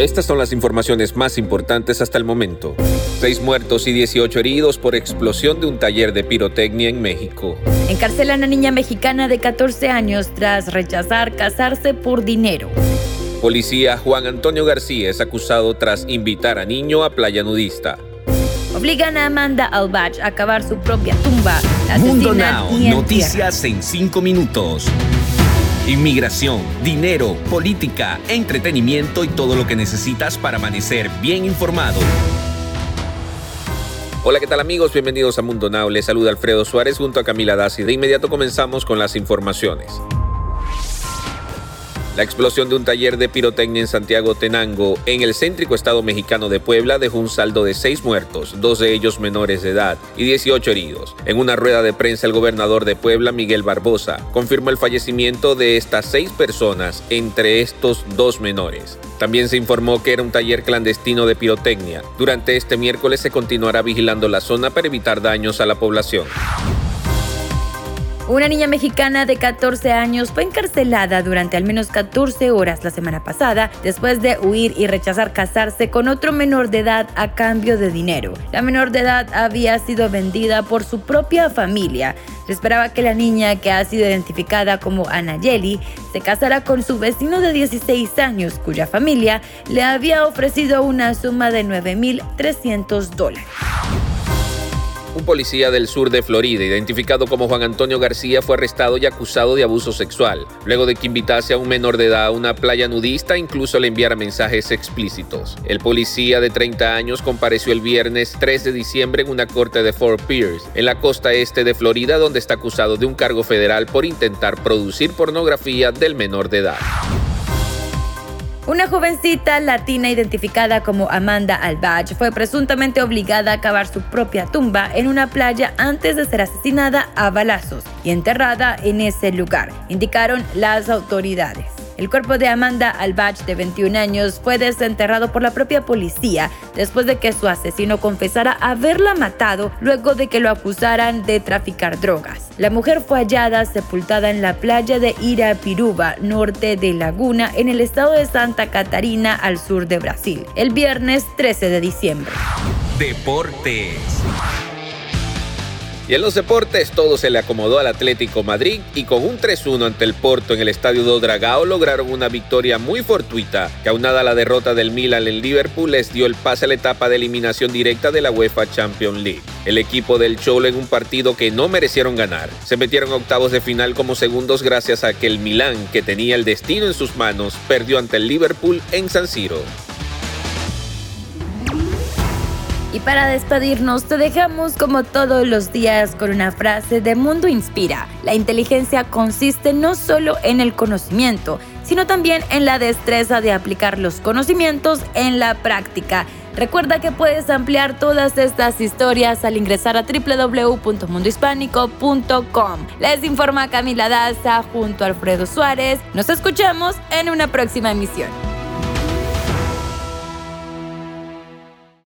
Estas son las informaciones más importantes hasta el momento. Seis muertos y 18 heridos por explosión de un taller de pirotecnia en México. Encarcelan a niña mexicana de 14 años tras rechazar casarse por dinero. Policía Juan Antonio García es acusado tras invitar a niño a playa nudista. Obligan a Amanda Albach a cavar su propia tumba. Mundo Now, noticias en 5 minutos. Inmigración, dinero, política, entretenimiento y todo lo que necesitas para amanecer bien informado. Hola, ¿qué tal amigos? Bienvenidos a Mundo Now. Les saluda Alfredo Suárez junto a Camila Dassi. De inmediato comenzamos con las informaciones. La explosión de un taller de pirotecnia en Santiago Tenango, en el céntrico estado mexicano de Puebla, dejó un saldo de seis muertos, dos de ellos menores de edad, y 18 heridos. En una rueda de prensa, el gobernador de Puebla, Miguel Barbosa, confirmó el fallecimiento de estas seis personas, entre estos dos menores. También se informó que era un taller clandestino de pirotecnia. Durante este miércoles se continuará vigilando la zona para evitar daños a la población. Una niña mexicana de 14 años fue encarcelada durante al menos 14 horas la semana pasada después de huir y rechazar casarse con otro menor de edad a cambio de dinero. La menor de edad había sido vendida por su propia familia. Se esperaba que la niña, que ha sido identificada como Anayeli, se casara con su vecino de 16 años, cuya familia le había ofrecido una suma de 9.300 dólares. Un policía del sur de Florida, identificado como Juan Antonio García, fue arrestado y acusado de abuso sexual, luego de que invitase a un menor de edad a una playa nudista e incluso le enviara mensajes explícitos. El policía de 30 años compareció el viernes 3 de diciembre en una corte de Fort Pierce, en la costa este de Florida, donde está acusado de un cargo federal por intentar producir pornografía del menor de edad. Una jovencita latina identificada como Amanda Albach fue presuntamente obligada a cavar su propia tumba en una playa antes de ser asesinada a balazos y enterrada en ese lugar, indicaron las autoridades. El cuerpo de Amanda Albach, de 21 años, fue desenterrado por la propia policía después de que su asesino confesara haberla matado luego de que lo acusaran de traficar drogas. La mujer fue hallada sepultada en la playa de Irapiruba, norte de Laguna, en el estado de Santa Catarina, al sur de Brasil, el viernes 13 de diciembre. Deportes. Y en los deportes todo se le acomodó al Atlético Madrid y con un 3-1 ante el Porto en el Estadio do Dragao lograron una victoria muy fortuita que aunada a la derrota del Milan en Liverpool les dio el pase a la etapa de eliminación directa de la UEFA Champions League. El equipo del Cholo en un partido que no merecieron ganar. Se metieron a octavos de final como segundos gracias a que el Milan, que tenía el destino en sus manos, perdió ante el Liverpool en San Siro. Y para despedirnos, te dejamos como todos los días con una frase de Mundo Inspira. La inteligencia consiste no solo en el conocimiento, sino también en la destreza de aplicar los conocimientos en la práctica. Recuerda que puedes ampliar todas estas historias al ingresar a www.mundohispánico.com. Les informa Camila Daza junto a Alfredo Suárez. Nos escuchamos en una próxima emisión.